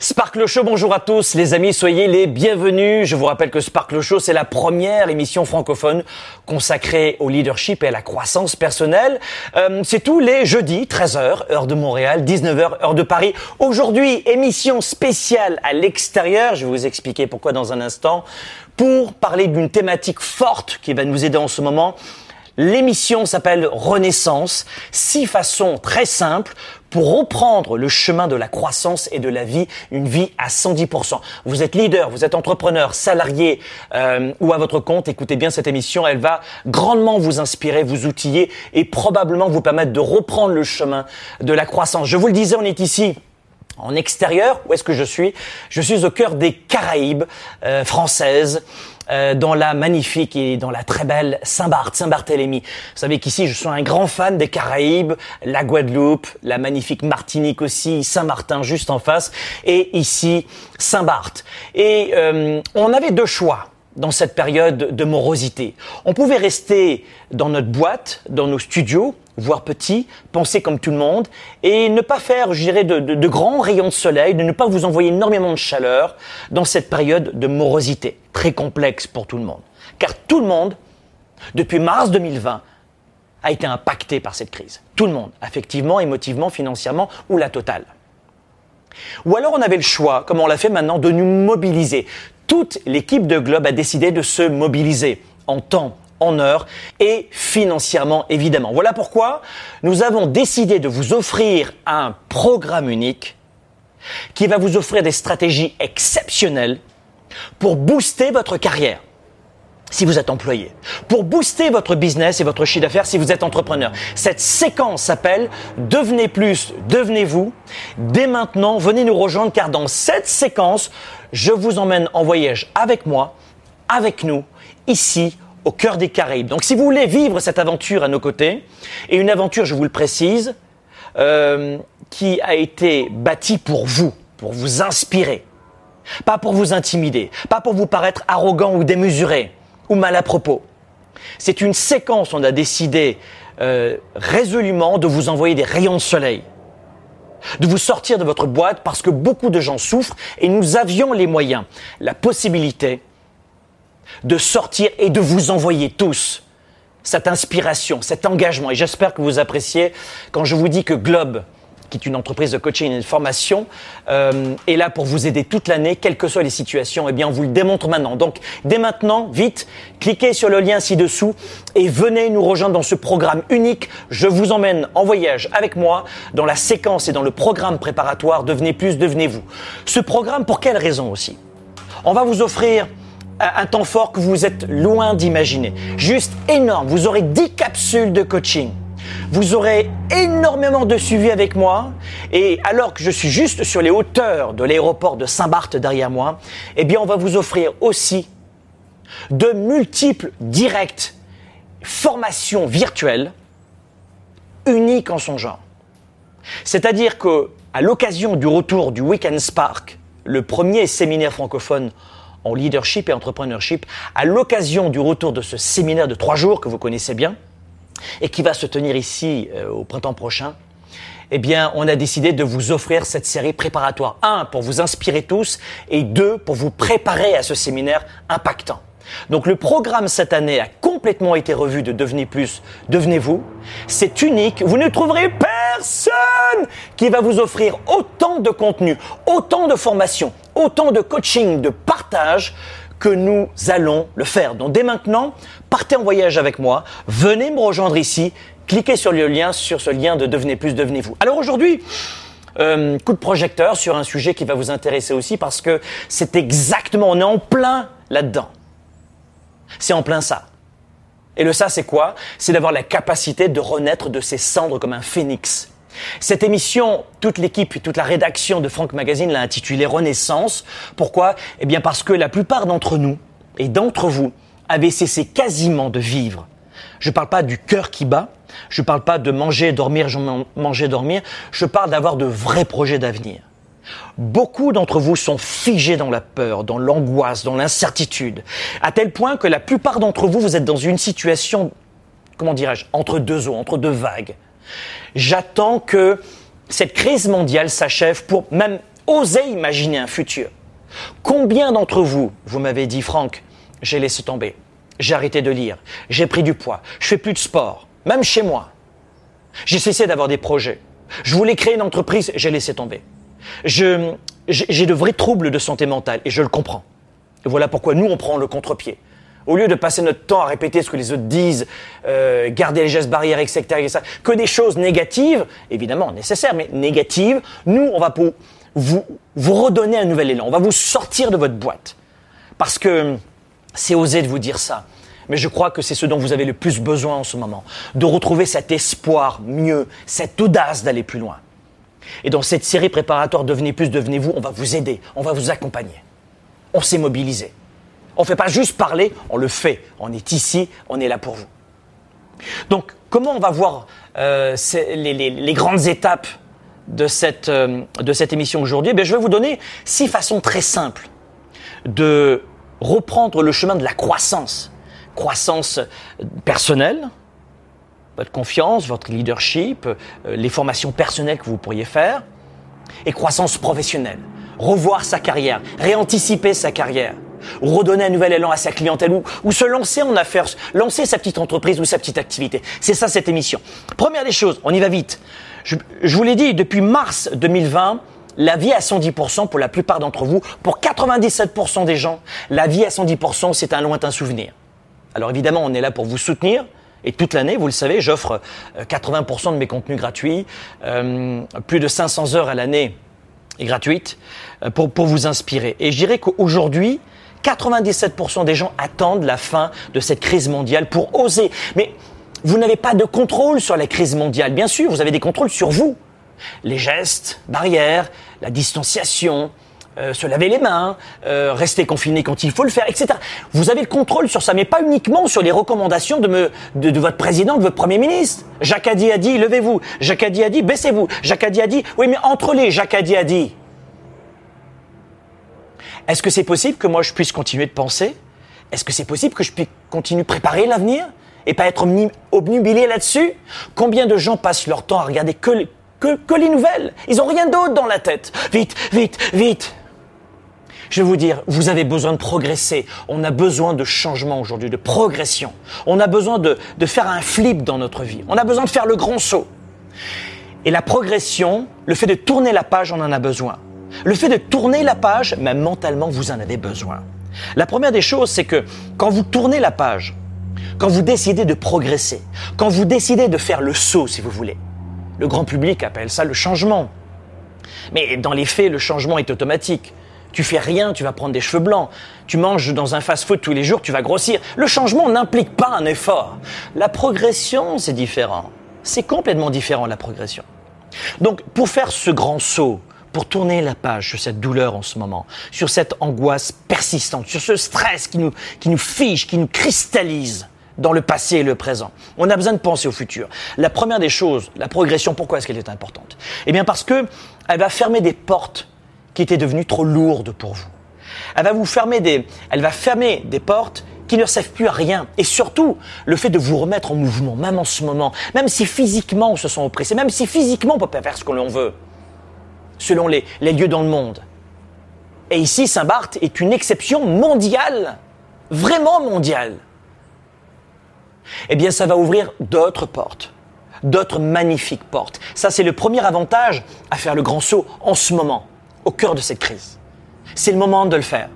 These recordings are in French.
Sparkle Show, bonjour à tous les amis, soyez les bienvenus. Je vous rappelle que Sparkle Show, c'est la première émission francophone consacrée au leadership et à la croissance personnelle. Euh, c'est tous les jeudis, 13h, heure de Montréal, 19h, heure de Paris. Aujourd'hui, émission spéciale à l'extérieur, je vais vous expliquer pourquoi dans un instant, pour parler d'une thématique forte qui va nous aider en ce moment. L'émission s'appelle Renaissance, six façons très simples pour reprendre le chemin de la croissance et de la vie, une vie à 110%. Vous êtes leader, vous êtes entrepreneur, salarié euh, ou à votre compte, écoutez bien cette émission, elle va grandement vous inspirer, vous outiller et probablement vous permettre de reprendre le chemin de la croissance. Je vous le disais, on est ici en extérieur. Où est-ce que je suis? Je suis au cœur des Caraïbes euh, françaises. Euh, dans la magnifique et dans la très belle Saint-Barth, Saint-Barthélemy. Vous savez qu'ici, je suis un grand fan des Caraïbes, la Guadeloupe, la magnifique Martinique aussi, Saint-Martin juste en face, et ici, Saint-Barth. Et euh, on avait deux choix dans cette période de morosité. On pouvait rester dans notre boîte, dans nos studios, voir petit, penser comme tout le monde, et ne pas faire, je dirais, de, de, grands rayons de soleil, de ne pas vous envoyer énormément de chaleur dans cette période de morosité, très complexe pour tout le monde. Car tout le monde, depuis mars 2020, a été impacté par cette crise. Tout le monde, affectivement, émotivement, financièrement, ou la totale. Ou alors on avait le choix, comme on l'a fait maintenant, de nous mobiliser. Toute l'équipe de Globe a décidé de se mobiliser en temps, en heure et financièrement évidemment. Voilà pourquoi nous avons décidé de vous offrir un programme unique qui va vous offrir des stratégies exceptionnelles pour booster votre carrière si vous êtes employé, pour booster votre business et votre chiffre d'affaires si vous êtes entrepreneur. Cette séquence s'appelle Devenez plus, devenez-vous. Dès maintenant, venez nous rejoindre car dans cette séquence, je vous emmène en voyage avec moi, avec nous, ici au cœur des Caraïbes. Donc si vous voulez vivre cette aventure à nos côtés, et une aventure, je vous le précise, euh, qui a été bâtie pour vous, pour vous inspirer, pas pour vous intimider, pas pour vous paraître arrogant ou démesuré ou mal à propos. C'est une séquence, on a décidé euh, résolument de vous envoyer des rayons de soleil, de vous sortir de votre boîte parce que beaucoup de gens souffrent et nous avions les moyens, la possibilité de sortir et de vous envoyer tous cette inspiration, cet engagement. Et j'espère que vous appréciez quand je vous dis que Globe, qui est une entreprise de coaching et de formation, euh, est là pour vous aider toute l'année, quelles que soient les situations. Eh bien, on vous le démontre maintenant. Donc, dès maintenant, vite, cliquez sur le lien ci-dessous et venez nous rejoindre dans ce programme unique. Je vous emmène en voyage avec moi dans la séquence et dans le programme préparatoire Devenez plus, devenez-vous. Ce programme, pour quelle raison aussi? On va vous offrir un temps fort que vous êtes loin d'imaginer. Juste énorme. Vous aurez 10 capsules de coaching. Vous aurez énormément de suivi avec moi. Et alors que je suis juste sur les hauteurs de l'aéroport de Saint-Barth derrière moi, eh bien, on va vous offrir aussi de multiples directs formations virtuelles uniques en son genre. C'est-à-dire que, à l'occasion du retour du Weekend Spark, le premier séminaire francophone en leadership et entrepreneurship à l'occasion du retour de ce séminaire de trois jours que vous connaissez bien et qui va se tenir ici euh, au printemps prochain. Eh bien, on a décidé de vous offrir cette série préparatoire. Un, pour vous inspirer tous et deux, pour vous préparer à ce séminaire impactant. Donc le programme cette année a complètement été revu de Devenez Plus, Devenez-vous. C'est unique. Vous ne trouverez personne qui va vous offrir autant de contenu, autant de formation, autant de coaching, de partage que nous allons le faire. Donc dès maintenant, partez en voyage avec moi, venez me rejoindre ici, cliquez sur le lien, sur ce lien de Devenez plus, devenez-vous. Alors aujourd'hui, euh, coup de projecteur sur un sujet qui va vous intéresser aussi parce que c'est exactement, on est en plein là-dedans. C'est en plein ça. Et le ça, c'est quoi? C'est d'avoir la capacité de renaître de ses cendres comme un phénix. Cette émission, toute l'équipe, toute la rédaction de Franck Magazine l'a intitulée Renaissance. Pourquoi? Eh bien parce que la plupart d'entre nous et d'entre vous avaient cessé quasiment de vivre. Je ne parle pas du cœur qui bat, je ne parle pas de manger, dormir, manger, dormir, je parle d'avoir de vrais projets d'avenir. Beaucoup d'entre vous sont figés dans la peur, dans l'angoisse, dans l'incertitude, à tel point que la plupart d'entre vous, vous êtes dans une situation, comment dirais-je, entre deux eaux, entre deux vagues. J'attends que cette crise mondiale s'achève pour même oser imaginer un futur. Combien d'entre vous, vous m'avez dit, Franck, j'ai laissé tomber, j'ai arrêté de lire, j'ai pris du poids, je fais plus de sport, même chez moi. J'ai cessé d'avoir des projets. Je voulais créer une entreprise, j'ai laissé tomber. J'ai de vrais troubles de santé mentale et je le comprends. Et voilà pourquoi nous, on prend le contre-pied. Au lieu de passer notre temps à répéter ce que les autres disent, euh, garder les gestes barrières, etc., etc., que des choses négatives, évidemment nécessaires, mais négatives, nous, on va pour vous, vous redonner un nouvel élan. On va vous sortir de votre boîte. Parce que c'est osé de vous dire ça. Mais je crois que c'est ce dont vous avez le plus besoin en ce moment. De retrouver cet espoir mieux, cette audace d'aller plus loin. Et dans cette série préparatoire Devenez plus, devenez-vous, on va vous aider, on va vous accompagner. On s'est mobilisé. On ne fait pas juste parler, on le fait. On est ici, on est là pour vous. Donc, comment on va voir euh, les, grandes étapes de cette, euh, de cette émission aujourd'hui? Eh Je vais vous donner six façons très simples de reprendre le chemin de la croissance. Croissance personnelle, votre confiance, votre leadership, euh, les formations personnelles que vous pourriez faire, et croissance professionnelle. Revoir sa carrière, réanticiper sa carrière, redonner un nouvel élan à sa clientèle ou, ou se lancer en affaires, lancer sa petite entreprise ou sa petite activité. C'est ça cette émission. Première des choses, on y va vite. Je, je vous l'ai dit, depuis mars 2020, la vie à 110% pour la plupart d'entre vous, pour 97% des gens, la vie à 110% c'est un lointain souvenir. Alors évidemment, on est là pour vous soutenir. Et toute l'année, vous le savez, j'offre 80% euh, de mes contenus gratuits, euh, plus de 500 heures à l'année et gratuites euh, pour, pour vous inspirer. Et je dirais qu'aujourd'hui, 97% des gens attendent la fin de cette crise mondiale pour oser. Mais vous n'avez pas de contrôle sur la crise mondiale. Bien sûr, vous avez des contrôles sur vous. Les gestes, barrières, la distanciation, euh, se laver les mains, euh, rester confiné quand il faut le faire, etc. Vous avez le contrôle sur ça, mais pas uniquement sur les recommandations de, votre président, de votre premier ministre. Jacques Adi a dit, levez-vous. Jacques Adi a dit, baissez-vous. Jacques Adi a dit, oui, mais entre les, Jacques Adi a dit. Est-ce que c'est possible que moi je puisse continuer de penser? Est-ce que c'est possible que je puisse continuer de préparer l'avenir et pas être obnubilé là-dessus? Combien de gens passent leur temps à regarder que, les nouvelles? Ils ont rien d'autre dans la tête. Vite, vite, vite. Je vais vous dire, vous avez besoin de progresser. On a besoin de changement aujourd'hui, de progression. On a besoin de, faire un flip dans notre vie. On a besoin de faire le grand saut. Et la progression, le fait de tourner la page, on en a besoin. Le fait de tourner la page, même mentalement, vous en avez besoin. La première des choses, c'est que quand vous tournez la page, quand vous décidez de progresser, quand vous décidez de faire le saut, si vous voulez, le grand public appelle ça le changement. Mais dans les faits, le changement est automatique. Tu fais rien, tu vas prendre des cheveux blancs. Tu manges dans un fast-food tous les jours, tu vas grossir. Le changement n'implique pas un effort. La progression, c'est différent. C'est complètement différent, la progression. Donc, pour faire ce grand saut, pour tourner la page sur cette douleur en ce moment, sur cette angoisse persistante, sur ce stress qui nous, qui nous fige, qui nous cristallise dans le passé et le présent. On a besoin de penser au futur. La première des choses, la progression, pourquoi est-ce qu'elle est importante? Eh bien parce que elle va fermer des portes qui étaient devenues trop lourdes pour vous. Elle va vous fermer des, portes qui ne servent plus à rien. Et surtout, le fait de vous remettre en mouvement, même en ce moment, même si physiquement on se sent oppressé, même si physiquement on peut pas faire ce que l'on veut selon les, lieux dans le monde. Et ici, Saint-Barth est une exception mondiale, vraiment mondiale. Eh bien, ça va ouvrir d'autres portes, d'autres magnifiques portes. Ça, c'est le premier avantage à faire le grand saut en ce moment, au cœur de cette crise. C'est le moment de le faire.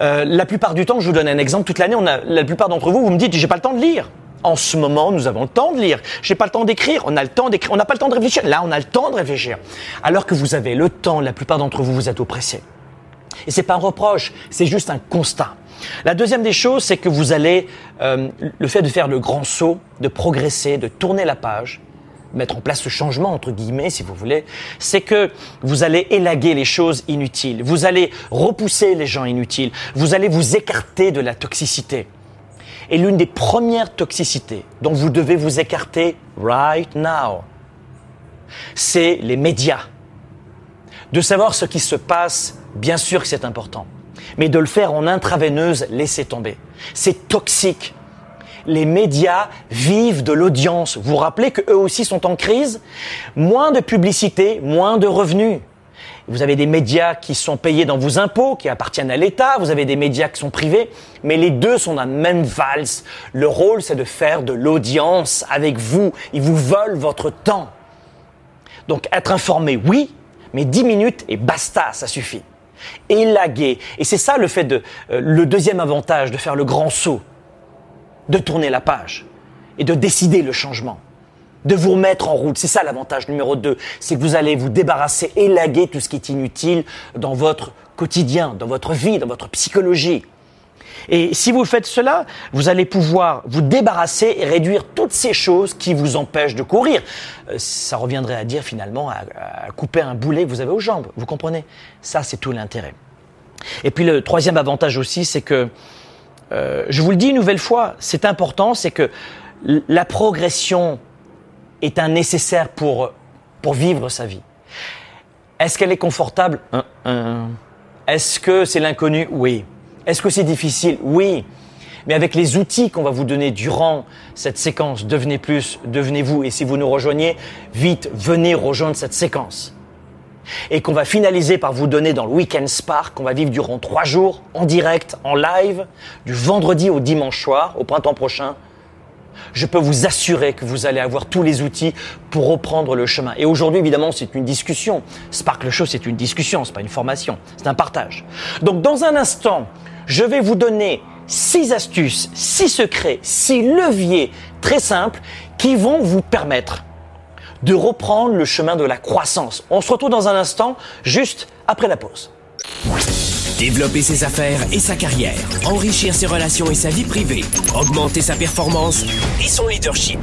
Euh, la plupart du temps, je vous donne un exemple, toute l'année, on a, la plupart d'entre vous, vous me dites, j'ai pas le temps de lire. En ce moment, nous avons le temps de lire. J'ai pas le temps d'écrire. On a le temps d'écrire. On n'a pas le temps de réfléchir. Là, on a le temps de réfléchir. Alors que vous avez le temps, la plupart d'entre vous, vous êtes oppressés. Et c'est pas un reproche, c'est juste un constat. La deuxième des choses, c'est que vous allez, euh, le fait de faire le grand saut, de progresser, de tourner la page, mettre en place ce changement, entre guillemets, si vous voulez, c'est que vous allez élaguer les choses inutiles, vous allez repousser les gens inutiles, vous allez vous écarter de la toxicité. Et l'une des premières toxicités dont vous devez vous écarter right now, c'est les médias. De savoir ce qui se passe, bien sûr que c'est important, mais de le faire en intraveineuse, laissez tomber. C'est toxique. Les médias vivent de l'audience. Vous vous rappelez qu'eux aussi sont en crise Moins de publicité, moins de revenus. Vous avez des médias qui sont payés dans vos impôts, qui appartiennent à l'État, vous avez des médias qui sont privés, mais les deux sont dans la même valse. Le rôle, c'est de faire de l'audience avec vous. Ils vous volent votre temps. Donc être informé, oui, mais 10 minutes et basta, ça suffit. Élaguer. Et c'est ça le fait de, euh, le deuxième avantage de faire le grand saut, de tourner la page et de décider le changement de vous remettre en route. C'est ça l'avantage numéro 2, c'est que vous allez vous débarrasser, élaguer tout ce qui est inutile dans votre quotidien, dans votre vie, dans votre psychologie. Et si vous faites cela, vous allez pouvoir vous débarrasser et réduire toutes ces choses qui vous empêchent de courir. Euh, ça reviendrait à dire finalement à, couper un boulet que vous avez aux jambes. Vous comprenez? Ça, c'est tout l'intérêt. Et puis le troisième avantage aussi, c'est que, euh, je vous le dis une nouvelle fois, c'est important, c'est que la progression est un nécessaire pour, pour vivre sa vie. Est-ce qu'elle est confortable? Est-ce que c'est l'inconnu? Oui. Est-ce que c'est difficile? Oui. Mais avec les outils qu'on va vous donner durant cette séquence, devenez plus, devenez-vous. Et si vous nous rejoignez, vite, venez rejoindre cette séquence. Et qu'on va finaliser par vous donner dans le Weekend Spark, qu'on va vivre durant trois jours, en direct, en live, du vendredi au dimanche soir, au printemps prochain, je peux vous assurer que vous allez avoir tous les outils pour reprendre le chemin. Et aujourd'hui, évidemment, c'est une discussion. Sparkle Show, c'est une discussion, c'est pas une formation, c'est un partage. Donc, dans un instant, je vais vous donner six astuces, six secrets, six leviers très simples qui vont vous permettre de reprendre le chemin de la croissance. On se retrouve dans un instant, juste après la pause. Développer ses affaires et sa carrière, enrichir ses relations et sa vie privée, augmenter sa performance et son leadership.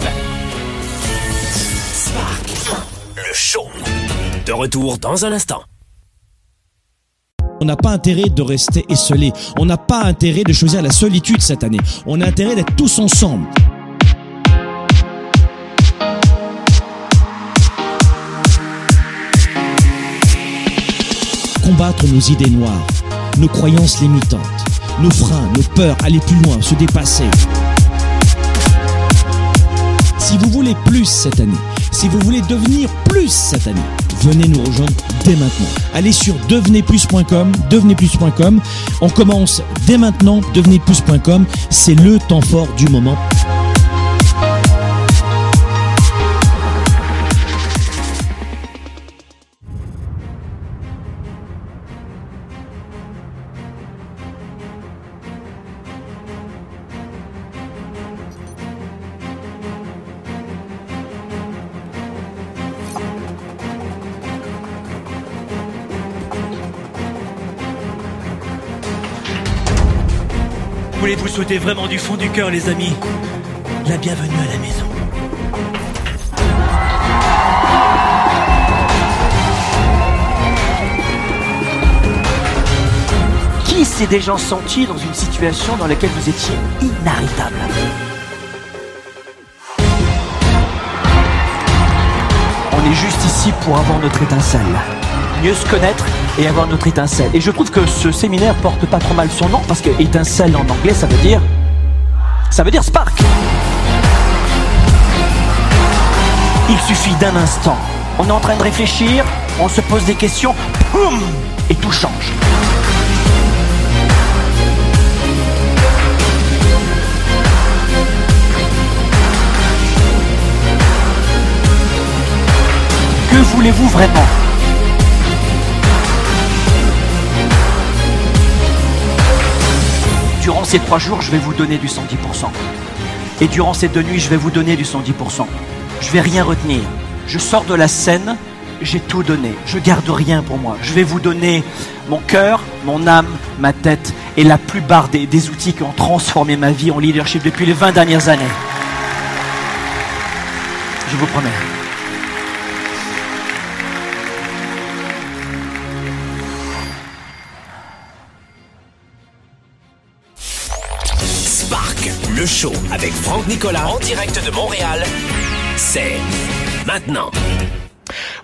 Spark, le show. De retour dans un instant. On n'a pas intérêt de rester esselé. On n'a pas intérêt de choisir la solitude cette année. On a intérêt d'être tous ensemble. Combattre nos idées noires nos croyances limitantes, nos freins, nos peurs, aller plus loin, se dépasser. Si vous voulez plus cette année, si vous voulez devenir plus cette année, venez nous rejoindre dès maintenant. Allez sur devenezplus.com, devenezplus.com. On commence dès maintenant, devenezplus.com. C'est le temps fort du moment. Souhaiter vraiment du fond du cœur, les amis, la bienvenue à la maison. Qui s'est déjà senti dans une situation dans laquelle vous étiez inarrêtable? On est juste ici pour avoir notre étincelle. Mieux se connaître et avoir notre étincelle. Et je trouve que ce séminaire porte pas trop mal son nom parce que étincelle en anglais ça veut dire ça veut dire spark. Il suffit d'un instant. On est en train de réfléchir, on se pose des questions, poum, et tout change. Que voulez-vous vraiment? Ces trois jours, je vais vous donner du 110%. Et durant ces deux nuits, je vais vous donner du 110%. Je vais rien retenir. Je sors de la scène, j'ai tout donné. Je garde rien pour moi. Je vais vous donner mon cœur, mon âme, ma tête et la plupart des outils qui ont transformé ma vie en leadership depuis les 20 dernières années. Je vous promets. Franck Nicolas en direct de Montréal. C'est maintenant.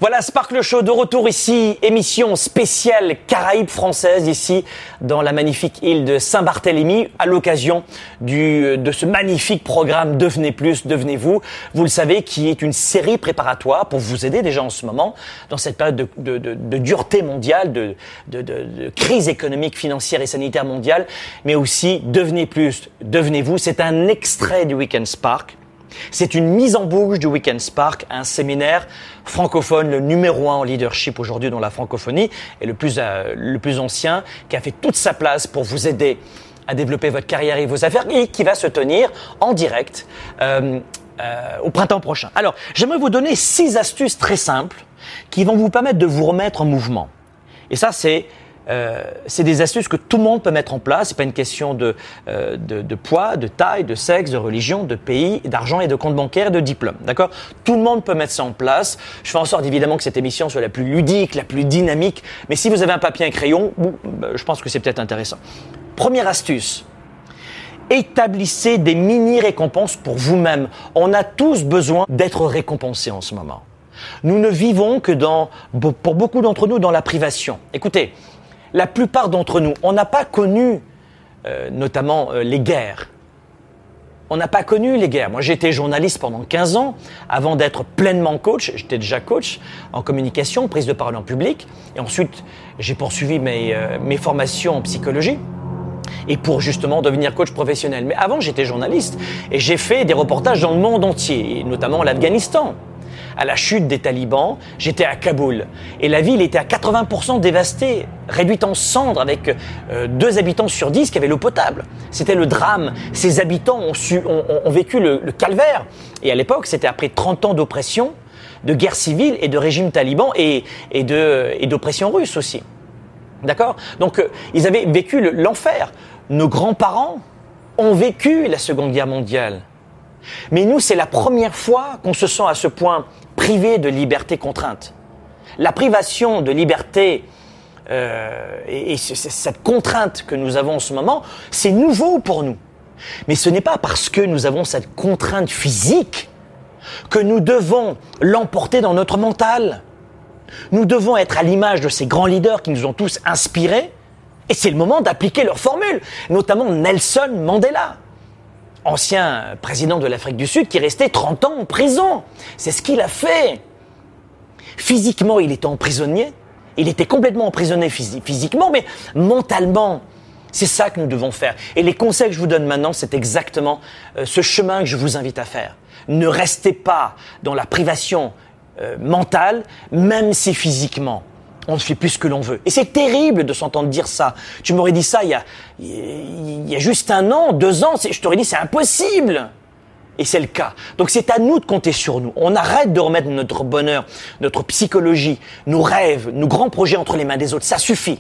Voilà, Sparkle Show de retour ici, émission spéciale Caraïbes française ici dans la magnifique île de Saint-Barthélemy à l'occasion du de ce magnifique programme Devenez plus, devenez vous. Le savez, qui est une série préparatoire pour vous aider déjà en ce moment dans cette période de, de, de, de dureté mondiale, de, de, crise économique, financière et sanitaire mondiale, mais aussi Devenez plus, devenez vous. C'est un extrait du Weekend Spark c'est une mise en bouche du Weekend Spark, un séminaire francophone, le numéro un en leadership aujourd'hui dans la francophonie et le plus, euh, le plus ancien, qui a fait toute sa place pour vous aider à développer votre carrière et vos affaires et qui va se tenir en direct euh, euh, au printemps prochain. Alors, j'aimerais vous donner six astuces très simples qui vont vous permettre de vous remettre en mouvement. Et ça, c'est euh, c'est des astuces que tout le monde peut mettre en place. C'est pas une question de, euh, de, poids, de taille, de sexe, de religion, de pays, d'argent et de compte bancaire de diplôme. D'accord? Tout le monde peut mettre ça en place. Je fais en sorte évidemment que cette émission soit la plus ludique, la plus dynamique. Mais si vous avez un papier et un crayon, bah, je pense que c'est peut-être intéressant. Première astuce. Établissez des mini-récompenses pour vous-même. On a tous besoin d'être récompensés en ce moment. Nous ne vivons que dans, pour beaucoup d'entre nous, dans la privation. Écoutez, la plupart d'entre nous, on n'a pas connu euh, notamment euh, les guerres. On n'a pas connu les guerres. Moi, été journaliste pendant 15 ans avant d'être pleinement coach. J'étais déjà coach en communication, prise de parole en public. Et ensuite, j'ai poursuivi mes, euh, mes formations en psychologie et pour justement devenir coach professionnel. Mais avant, j'étais journaliste et j'ai fait des reportages dans le monde entier, notamment l'Afghanistan à la chute des talibans, j'étais à Kaboul. Et la ville était à 80% dévastée, réduite en cendres avec euh, deux habitants sur dix qui avaient l'eau potable. C'était le drame. Ces habitants ont, su, ont, vécu le, calvaire. Et à l'époque, c'était après 30 ans d'oppression, de guerre civile et de régime taliban et, et d'oppression russe aussi. D'accord? Donc, euh, ils avaient vécu l'enfer. Nos grands-parents ont vécu la Seconde Guerre mondiale. Mais nous, c'est la première fois qu'on se sent à ce point privé de liberté contrainte. La privation de liberté euh, et, cette contrainte que nous avons en ce moment, c'est nouveau pour nous. Mais ce n'est pas parce que nous avons cette contrainte physique que nous devons l'emporter dans notre mental. Nous devons être à l'image de ces grands leaders qui nous ont tous inspirés, et c'est le moment d'appliquer leur formule, notamment Nelson Mandela ancien président de l'Afrique du Sud, qui est resté 30 ans en prison. C'est ce qu'il a fait. Physiquement, il était emprisonné. Il était complètement emprisonné physiquement, mais mentalement, c'est ça que nous devons faire. Et les conseils que je vous donne maintenant, c'est exactement euh, ce chemin que je vous invite à faire. Ne restez pas dans la privation euh, mentale, même si physiquement, on ne fait plus ce que l'on veut. Et c'est terrible de s'entendre dire ça. Tu m'aurais dit ça il y, a, il y a juste un an, deux ans, je t'aurais dit c'est impossible. Et c'est le cas. Donc c'est à nous de compter sur nous. On arrête de remettre notre bonheur, notre psychologie, nos rêves, nos grands projets entre les mains des autres. Ça suffit.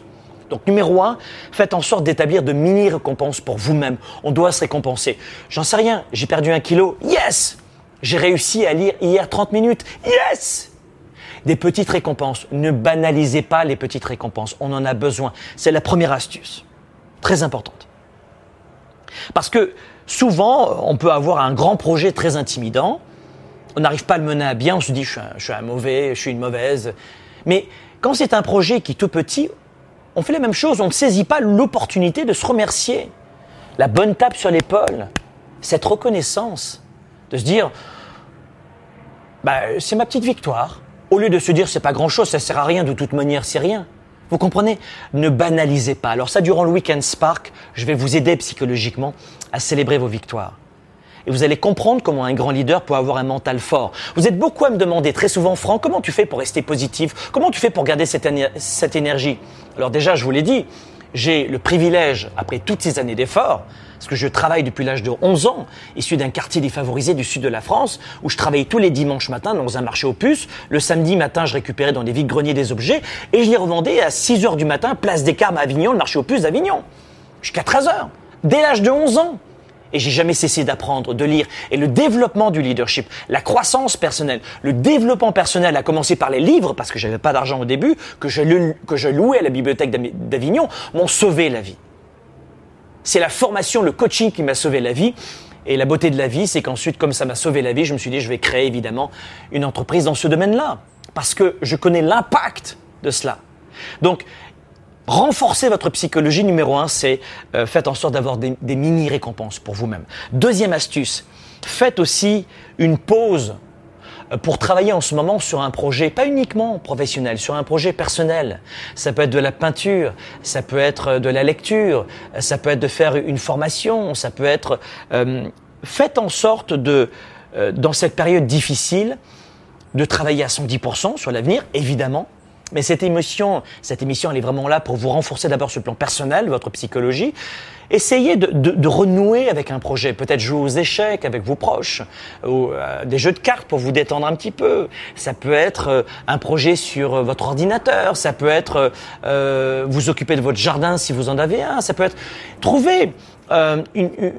Donc numéro un, faites en sorte d'établir de mini-récompenses pour vous-même. On doit se récompenser. J'en sais rien, j'ai perdu un kilo. Yes J'ai réussi à lire hier 30 minutes. Yes des petites récompenses. Ne banalisez pas les petites récompenses. On en a besoin. C'est la première astuce. Très importante. Parce que souvent, on peut avoir un grand projet très intimidant. On n'arrive pas à le mener à bien. On se dit, je suis un, mauvais, je suis une mauvaise. Mais quand c'est un projet qui est tout petit, on fait la même chose. On ne saisit pas l'opportunité de se remercier. La bonne tape sur l'épaule. Cette reconnaissance. De se dire, bah, c'est ma petite victoire. Au lieu de se dire c'est pas grand chose, ça sert à rien, de toute manière c'est rien. Vous comprenez? Ne banalisez pas. Alors ça, durant le week-end Spark, je vais vous aider psychologiquement à célébrer vos victoires. Et vous allez comprendre comment un grand leader peut avoir un mental fort. Vous êtes beaucoup à me demander très souvent, Franck, comment tu fais pour rester positif? Comment tu fais pour garder cette, cette énergie? Alors déjà, je vous l'ai dit, j'ai le privilège, après toutes ces années d'efforts, Parce que je travaille depuis l'âge de 11 ans, issu d'un quartier défavorisé du sud de la France, où je travaillais tous les dimanches matins dans un marché aux puces. Le samedi matin, je récupérais dans des vides-greniers des objets et je les revendais à 6 heures du matin, place des Carmes à Avignon, le marché aux puces d'Avignon. Jusqu'à 13 heures. Dès l'âge de 11 ans. Et j'ai jamais cessé d'apprendre, de lire. Et le développement du leadership, la croissance personnelle, le développement personnel a commencé par les livres, parce que j'avais pas d'argent au début, que je, que je louais à la bibliothèque d'Avignon, m'ont sauvé la vie. C'est la formation, le coaching qui m'a sauvé la vie. Et la beauté de la vie, c'est qu'ensuite, comme ça m'a sauvé la vie, je me suis dit, je vais créer évidemment une entreprise dans ce domaine-là. Parce que je connais l'impact de cela. Donc, renforcer votre psychologie, numéro un, c'est euh, faites en sorte d'avoir des mini-récompenses pour vous-même. Deuxième astuce, faites aussi une pause pour travailler en ce moment sur un projet, pas uniquement professionnel, sur un projet personnel. Ça peut être de la peinture, ça peut être de la lecture, ça peut être de faire une formation, ça peut être... Euh, faites en sorte de, euh, dans cette période difficile, de travailler à 110% sur l'avenir, évidemment, mais cette émission, cette émission, elle est vraiment là pour vous renforcer d'abord sur le plan personnel, votre psychologie. Essayez de, de, de renouer avec un projet, peut-être jouer aux échecs avec vos proches, ou euh, des jeux de cartes pour vous détendre un petit peu. Ça peut être euh, un projet sur euh, votre ordinateur, ça peut être vous occuper de votre jardin si vous en avez un, ça peut être trouver une, une,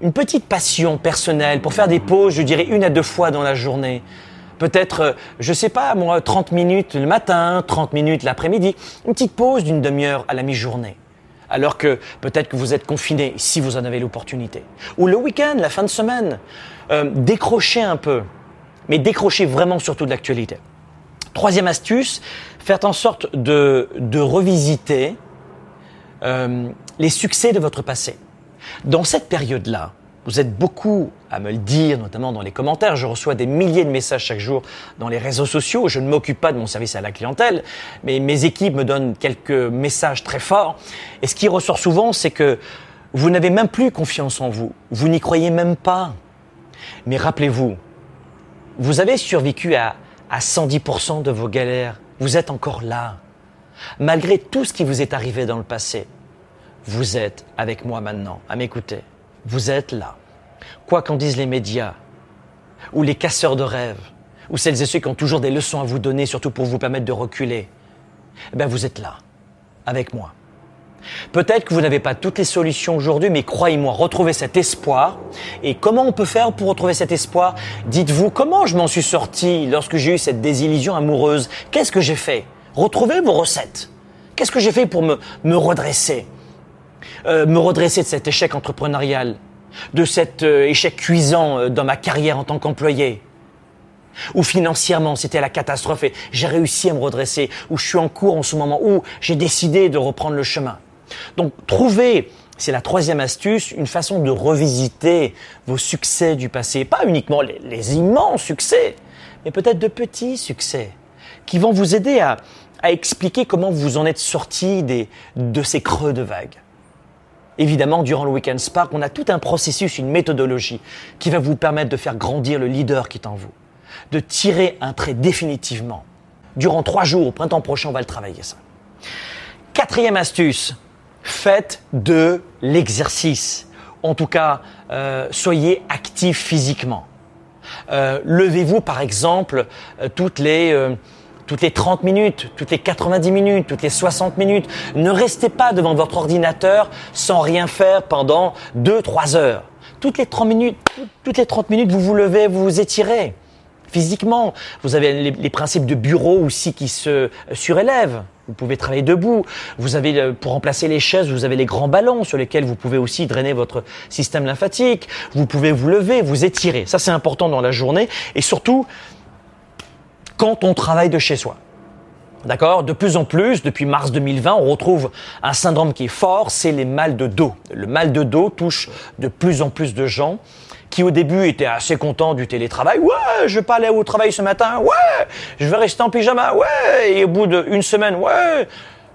une petite passion personnelle pour faire des pauses, je dirais une à deux fois dans la journée. Peut-être, euh, je sais pas, moi, 30 minutes le matin, 30 minutes l'après-midi, une petite pause d'une demi-heure à la mi-journée. Alors que peut-être que vous êtes confiné, si vous en avez l'opportunité. Ou le week-end, la fin de semaine, euh, décrochez un peu, mais décrochez vraiment surtout de l'actualité. Troisième astuce, faites en sorte de, de revisiter euh, les succès de votre passé. Dans cette période-là, vous êtes beaucoup à me le dire, notamment dans les commentaires. Je reçois des milliers de messages chaque jour dans les réseaux sociaux. Je ne m'occupe pas de mon service à la clientèle, mais mes équipes me donnent quelques messages très forts. Et ce qui ressort souvent, c'est que vous n'avez même plus confiance en vous. Vous n'y croyez même pas. Mais rappelez-vous, vous avez survécu à, à 110% de vos galères. Vous êtes encore là. Malgré tout ce qui vous est arrivé dans le passé, vous êtes avec moi maintenant, à m'écouter. Vous êtes là. Quoi qu'en disent les médias, ou les casseurs de rêves, ou celles et ceux qui ont toujours des leçons à vous donner, surtout pour vous permettre de reculer, eh bien vous êtes là, avec moi. Peut-être que vous n'avez pas toutes les solutions aujourd'hui, mais croyez-moi, retrouvez cet espoir. Et comment on peut faire pour retrouver cet espoir? Dites-vous, comment je m'en suis sorti lorsque j'ai eu cette désillusion amoureuse? Qu'est-ce que j'ai fait? Retrouvez vos recettes. Qu'est-ce que j'ai fait pour me, me redresser? Euh, me redresser de cet échec entrepreneurial, de cet euh, échec cuisant euh, dans ma carrière en tant qu'employé, ou financièrement c'était la catastrophe et j'ai réussi à me redresser, ou je suis en cours en ce moment, ou j'ai décidé de reprendre le chemin. Donc trouvez, c'est la troisième astuce, une façon de revisiter vos succès du passé, pas uniquement les, immenses succès, mais peut-être de petits succès, qui vont vous aider à, à expliquer comment vous en êtes sorti des, de ces creux de vagues. Évidemment, durant le Weekend Spark, on a tout un processus, une méthodologie qui va vous permettre de faire grandir le leader qui est en vous, de tirer un trait définitivement. Durant trois jours, au printemps prochain, on va le travailler ça. Quatrième astuce, faites de l'exercice. En tout cas, euh, soyez actif physiquement. Euh, levez-vous par exemple euh, toutes les toutes les 30 minutes, toutes les 90 minutes, toutes les 60 minutes. Ne restez pas devant votre ordinateur sans rien faire pendant 2-3 heures. Toutes les 30 minutes, toutes les 30 minutes, vous vous levez, vous vous étirez physiquement. Vous avez les, principes de bureau aussi qui se surélèvent. Vous pouvez travailler debout. Vous avez, euh, pour remplacer les chaises, vous avez les grands ballons sur lesquels vous pouvez aussi drainer votre système lymphatique. Vous pouvez vous lever, vous étirer. Ça, c'est important dans la journée. Et surtout, quand on travaille de chez soi. D'accord? De plus en plus, depuis mars 2020, on retrouve un syndrome qui est fort, c'est les mal de dos. Le mal de dos touche de plus en plus de gens qui au début étaient assez contents du télétravail. Ouais, je vais pas aller au travail ce matin. Ouais, je vais rester en pyjama. Ouais, et au bout d'une semaine, ouais,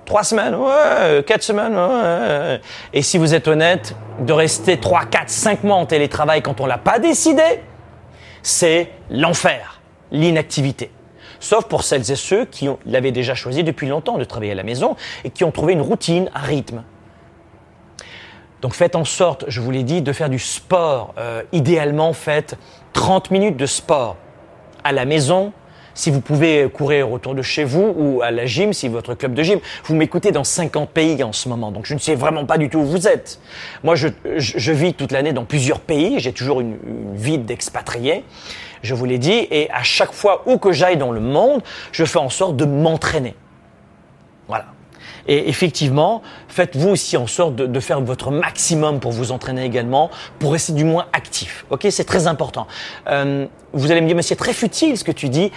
trois semaines, ouais, quatre semaines. Ouais. Et si vous êtes honnête, de rester trois, quatre, cinq mois en télétravail quand on l'a pas décidé, c'est l'enfer, l'inactivité sauf pour celles et ceux qui l'avaient déjà choisi depuis longtemps de travailler à la maison et qui ont trouvé une routine, un rythme. Donc faites en sorte, je vous l'ai dit, de faire du sport. Euh, idéalement, faites 30 minutes de sport à la maison, si vous pouvez courir autour de chez vous ou à la gym, si votre club de gym, vous m'écoutez dans 50 pays en ce moment, donc je ne sais vraiment pas du tout où vous êtes. Moi, je, vis toute l'année dans plusieurs pays, j'ai toujours une, une vie d'expatrié, je vous l'ai dit, et à chaque fois où que j'aille dans le monde, je fais en sorte de m'entraîner. Voilà. Et effectivement, faites-vous aussi en sorte de, faire votre maximum pour vous entraîner également, pour rester du moins actif. Ok, c'est très important. Euh, vous allez me dire, mais c'est très futile ce que tu dis.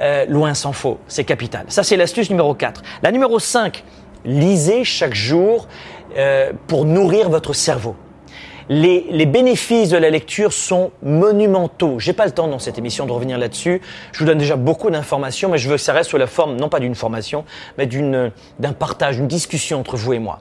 Euh, loin s'en faut, c'est capital. Ça, c'est l'astuce numéro 4. La numéro 5, lisez chaque jour euh, pour nourrir votre cerveau. Les, les, bénéfices de la lecture sont monumentaux. J'ai pas le temps dans cette émission de revenir là-dessus. Je vous donne déjà beaucoup d'informations, mais je veux que ça reste sous la forme, non pas d'une formation, mais d'une, d'un partage, d'une discussion entre vous et moi.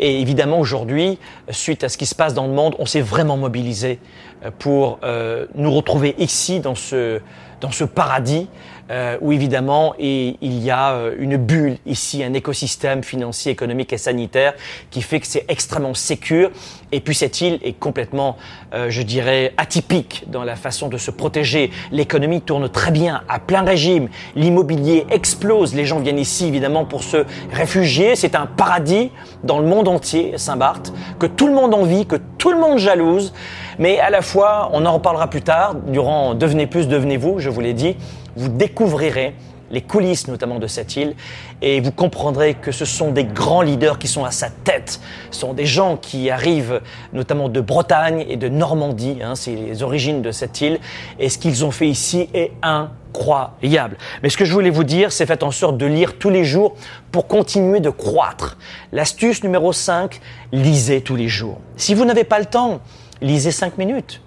Et évidemment, aujourd'hui, suite à ce qui se passe dans le monde, on s'est vraiment mobilisé euh, pour euh, nous retrouver ici, dans ce, dans ce paradis, euh, où évidemment il y a euh, une bulle ici, un écosystème financier, économique et sanitaire qui fait que c'est extrêmement sécure. Et puis cette île est complètement, euh, je dirais, atypique dans la façon de se protéger. L'économie tourne très bien, à plein régime. L'immobilier explose. Les gens viennent ici évidemment pour se réfugier. C'est un paradis dans le monde entier, Saint-Barth, que tout le monde envie, que tout le monde jalouse. Mais à la fois, on en reparlera plus tard, durant Devenez plus, devenez-vous, je vous l'ai dit, vous découvrirez les coulisses notamment de cette île, et vous comprendrez que ce sont des grands leaders qui sont à sa tête. Ce sont des gens qui arrivent notamment de Bretagne et de Normandie, hein, c'est les origines de cette île, et ce qu'ils ont fait ici est incroyable. Mais ce que je voulais vous dire, c'est faites en sorte de lire tous les jours pour continuer de croître. L'astuce numéro 5, lisez tous les jours. Si vous n'avez pas le temps, lisez 5 minutes.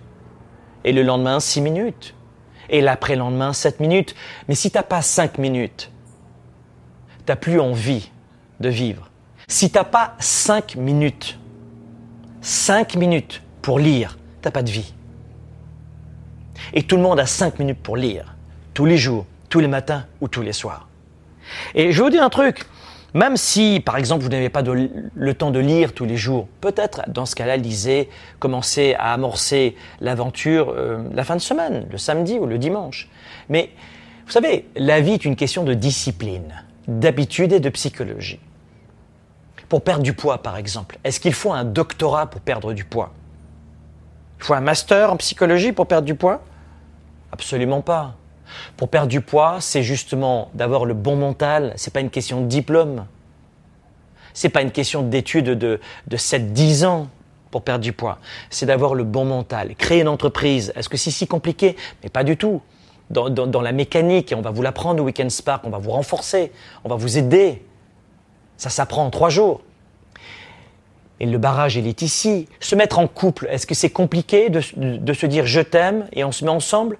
Et le lendemain, 6 minutes et l'après-lendemain 7 minutes. Mais si t'as pas 5 minutes, t'as plus envie de vivre. Si t'as pas 5 minutes, 5 minutes pour lire, t'as pas de vie. Et tout le monde a 5 minutes pour lire, tous les jours, tous les matins ou tous les soirs. Et je vais vous dire un truc, même si, par exemple, vous n'avez pas le temps de lire tous les jours, peut-être dans ce cas-là, lisez, commencez à amorcer l'aventure euh, la fin de semaine, le samedi ou le dimanche. Mais vous savez, la vie est une question de discipline, d'habitude et de psychologie. Pour perdre du poids, par exemple, est-ce qu'il faut un doctorat pour perdre du poids? Il faut un master en psychologie pour perdre du poids? Absolument pas. Pour perdre du poids, c'est justement d'avoir le bon mental. C'est pas une question de diplôme. C'est pas une question d'études de, de 7-10 ans pour perdre du poids. C'est d'avoir le bon mental. Créer une entreprise. Est-ce que c'est si compliqué? Mais pas du tout. Dans, la mécanique, on va vous l'apprendre au Weekend Spark, on va vous renforcer, on va vous aider. Ça s'apprend en trois jours. Et le barrage, il est ici. Se mettre en couple, est-ce que c'est compliqué de se dire je t'aime et on se met ensemble?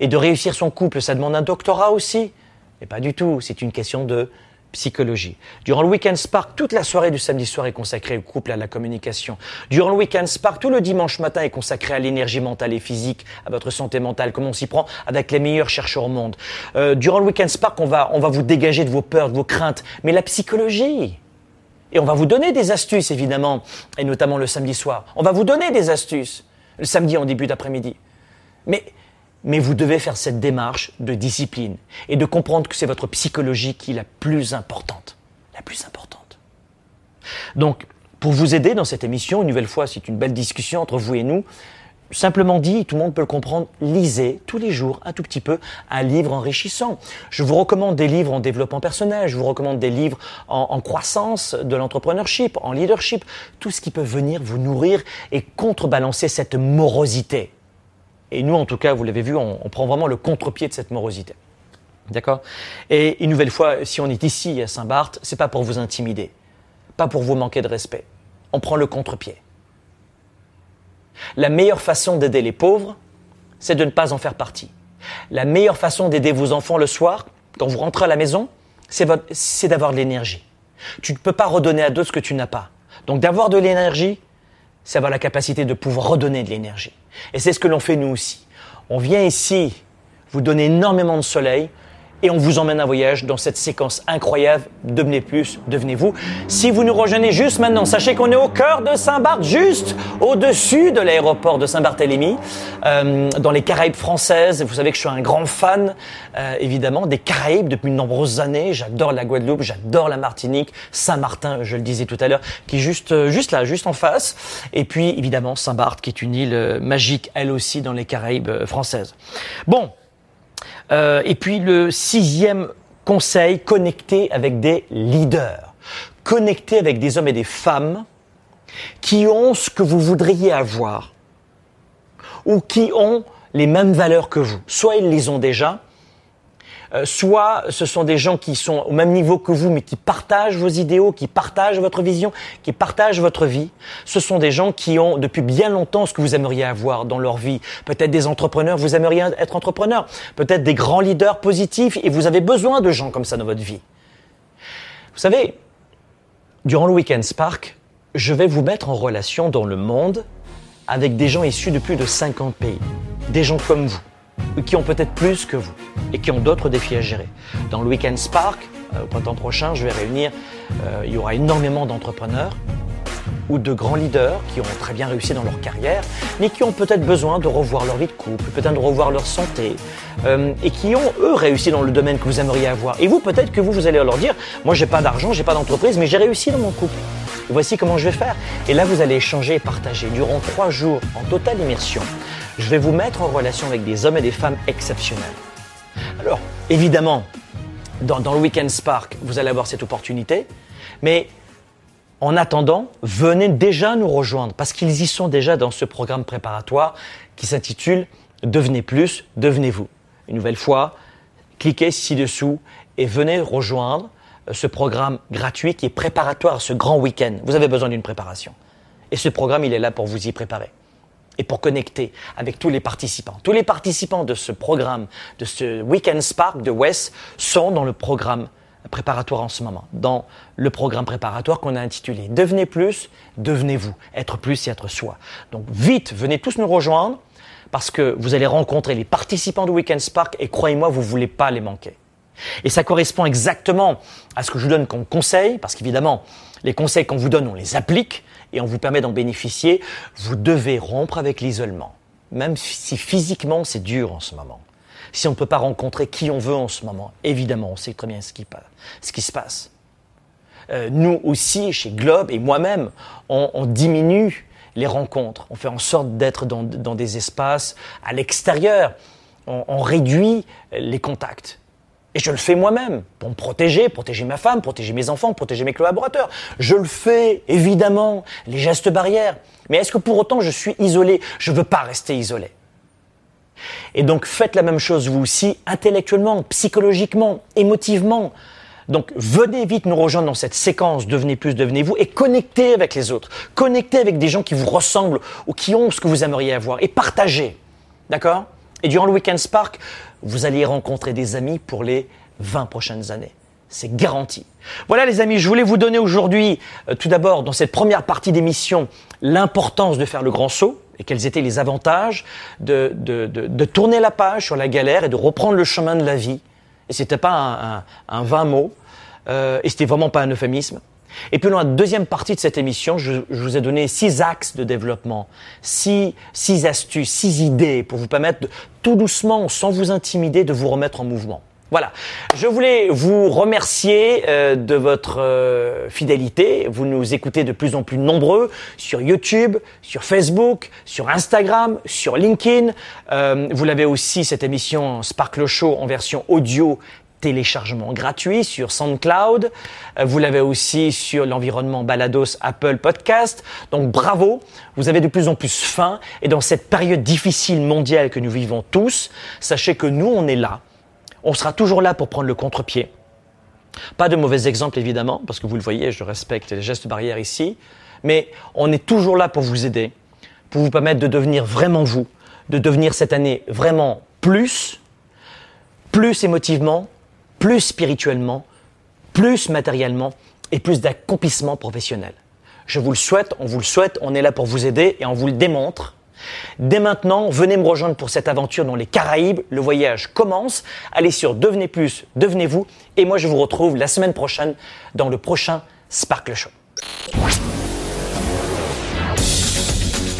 Et de réussir son couple, ça demande un doctorat aussi Mais pas du tout, c'est une question de psychologie. Durant le Weekend Spark, toute la soirée du samedi soir est consacrée au couple, à la communication. Durant le Weekend Spark, tout le dimanche matin est consacré à l'énergie mentale et physique, à votre santé mentale, comment on s'y prend avec les meilleurs chercheurs au monde. Euh, durant le Weekend Spark, on va, on va vous dégager de vos peurs, de vos craintes, mais la psychologie. Et on va vous donner des astuces, évidemment, et notamment le samedi soir. On va vous donner des astuces, le samedi en début d'après-midi. Mais mais vous devez faire cette démarche de discipline et de comprendre que c'est votre psychologie qui est la plus importante. La plus importante. Donc, pour vous aider dans cette émission, une nouvelle fois, c'est une belle discussion entre vous et nous. Simplement dit, tout le monde peut le comprendre, lisez tous les jours un tout petit peu un livre enrichissant. Je vous recommande des livres en développement personnel, je vous recommande des livres en, croissance de l'entrepreneurship, en leadership, tout ce qui peut venir vous nourrir et contrebalancer cette morosité. Et nous, en tout cas, vous l'avez vu, on, prend vraiment le contre-pied de cette morosité. D'accord? Et une nouvelle fois, si on est ici à Saint-Barth, c'est pas pour vous intimider, pas pour vous manquer de respect. On prend le contre-pied. La meilleure façon d'aider les pauvres, c'est de ne pas en faire partie. La meilleure façon d'aider vos enfants le soir, quand vous rentrez à la maison, c'est d'avoir de l'énergie. Tu ne peux pas redonner à d'autres ce que tu n'as pas. Donc d'avoir de l'énergie, c'est avoir la capacité de pouvoir redonner de l'énergie. Et c'est ce que l'on fait nous aussi. On vient ici vous donner énormément de soleil et on vous emmène un voyage dans cette séquence incroyable. Devenez plus, devenez-vous. Si vous nous rejoignez juste maintenant, sachez qu'on est au cœur de Saint-Barth, juste au-dessus de l'aéroport de Saint-Barthélemy, euh, dans les Caraïbes françaises. Vous savez que je suis un grand fan, euh, évidemment, des Caraïbes depuis de nombreuses années. J'adore la Guadeloupe, j'adore la Martinique, Saint-Martin, je le disais tout à l'heure, qui est juste, euh, juste là, juste en face. Et puis, évidemment, Saint-Barth, qui est une île euh, magique, elle aussi, dans les Caraïbes euh, françaises. Bon. Euh, et puis le sixième conseil, connecter avec des leaders. Connecter avec des hommes et des femmes qui ont ce que vous voudriez avoir ou qui ont les mêmes valeurs que vous. Soit ils les ont déjà, euh, soit ce sont des gens qui sont au même niveau que vous, mais qui partagent vos idéaux, qui partagent votre vision, qui partagent votre vie. Ce sont des gens qui ont depuis bien longtemps ce que vous aimeriez avoir dans leur vie. Peut-être des entrepreneurs, vous aimeriez être entrepreneur. Peut-être des grands leaders positifs et vous avez besoin de gens comme ça dans votre vie. Vous savez, durant le Weekend Spark, je vais vous mettre en relation dans le monde avec des gens issus de plus de 50 pays. Des gens comme vous qui ont peut-être plus que vous et qui ont d'autres défis à gérer. Dans le Weekend Spark, euh, au printemps prochain, je vais réunir, euh, il y aura énormément d'entrepreneurs ou de grands leaders qui ont très bien réussi dans leur carrière, mais qui ont peut-être besoin de revoir leur vie de couple, peut-être de revoir leur santé, euh, et qui ont, eux, réussi dans le domaine que vous aimeriez avoir. Et vous, peut-être que vous, vous allez leur dire, moi, j'ai pas d'argent, j'ai pas d'entreprise, mais j'ai réussi dans mon couple. Voici comment je vais faire. Et là, vous allez échanger et partager durant trois jours en totale immersion. Je vais vous mettre en relation avec des hommes et des femmes exceptionnels. Alors, évidemment, dans, dans le Weekend Spark, vous allez avoir cette opportunité, mais en attendant, venez déjà nous rejoindre parce qu'ils y sont déjà dans ce programme préparatoire qui s'intitule Devenez plus, devenez-vous. Une nouvelle fois, cliquez ci-dessous et venez rejoindre euh, ce programme gratuit qui est préparatoire à ce grand week-end. Vous avez besoin d'une préparation. Et ce programme, il est là pour vous y préparer et pour connecter avec tous les participants. Tous les participants de ce programme, de ce Weekend Spark de West, sont dans le programme préparatoire en ce moment, dans le programme préparatoire qu'on a intitulé Devenez plus, devenez-vous, être plus et être soi. Donc vite, venez tous nous rejoindre parce que vous allez rencontrer les participants du Weekend Spark et croyez-moi, vous ne voulez pas les manquer. Et ça correspond exactement à ce que je vous donne comme conseil, parce qu'évidemment, les conseils qu'on vous donne, on les applique et on vous permet d'en bénéficier. Vous devez rompre avec l'isolement, même si physiquement c'est dur en ce moment. Si on ne peut pas rencontrer qui on veut en ce moment, évidemment, on sait très bien ce qui, ce qui se passe. Euh, nous aussi, chez Globe et moi-même, on, diminue les rencontres. On fait en sorte d'être dans, dans, des espaces à l'extérieur. On réduit les contacts. Et je le fais moi-même pour me protéger, protéger ma femme, protéger mes enfants, protéger mes collaborateurs. Je le fais, évidemment, les gestes barrières. Mais est-ce que pour autant je suis isolé? Je ne veux pas rester isolé. Et donc faites la même chose vous aussi, intellectuellement, psychologiquement, émotivement. Donc venez vite nous rejoindre dans cette séquence Devenez plus, devenez-vous et connectez avec les autres. Connectez avec des gens qui vous ressemblent ou qui ont ce que vous aimeriez avoir et partagez. D'accord? Et durant le Weekend Spark, vous allez rencontrer des amis pour les 20 prochaines années. C'est garanti. Voilà les amis, je voulais vous donner aujourd'hui, euh, tout d'abord, dans cette première partie d'émission, l'importance de faire le grand saut et quels étaient les avantages de, de, de, de, tourner la page sur la galère et de reprendre le chemin de la vie. Et c'était pas un, vain mot, euh, et c'était vraiment pas un euphémisme. Et puis dans la deuxième partie de cette émission, je, je, vous ai donné six axes de développement, six, six astuces, six idées pour vous permettre de, tout doucement, sans vous intimider, de vous remettre en mouvement. Voilà. Je voulais vous remercier euh, de votre euh, fidélité. Vous nous écoutez de plus en plus nombreux sur YouTube, sur Facebook, sur Instagram, sur LinkedIn. Euh, vous l'avez aussi, cette émission Sparkle Show en version audio téléchargement gratuit sur SoundCloud. Vous l'avez aussi sur l'environnement Balados Apple Podcast. Donc bravo, vous avez de plus en plus faim. Et dans cette période difficile mondiale que nous vivons tous, sachez que nous, on est là on sera toujours là pour prendre le contre-pied. Pas de mauvais exemples évidemment, parce que vous le voyez, je respecte les gestes barrières ici, mais on est toujours là pour vous aider, pour vous permettre de devenir vraiment vous, de devenir cette année vraiment plus, plus émotivement, plus spirituellement, plus matériellement et plus d'accomplissement professionnel. Je vous le souhaite, on vous le souhaite, on est là pour vous aider et on vous le démontre. Dès maintenant, venez me rejoindre pour cette aventure dans les Caraïbes. Le voyage commence. Allez sur Devenez Plus, Devenez-vous. Et moi, je vous retrouve la semaine prochaine dans le prochain Sparkle Show.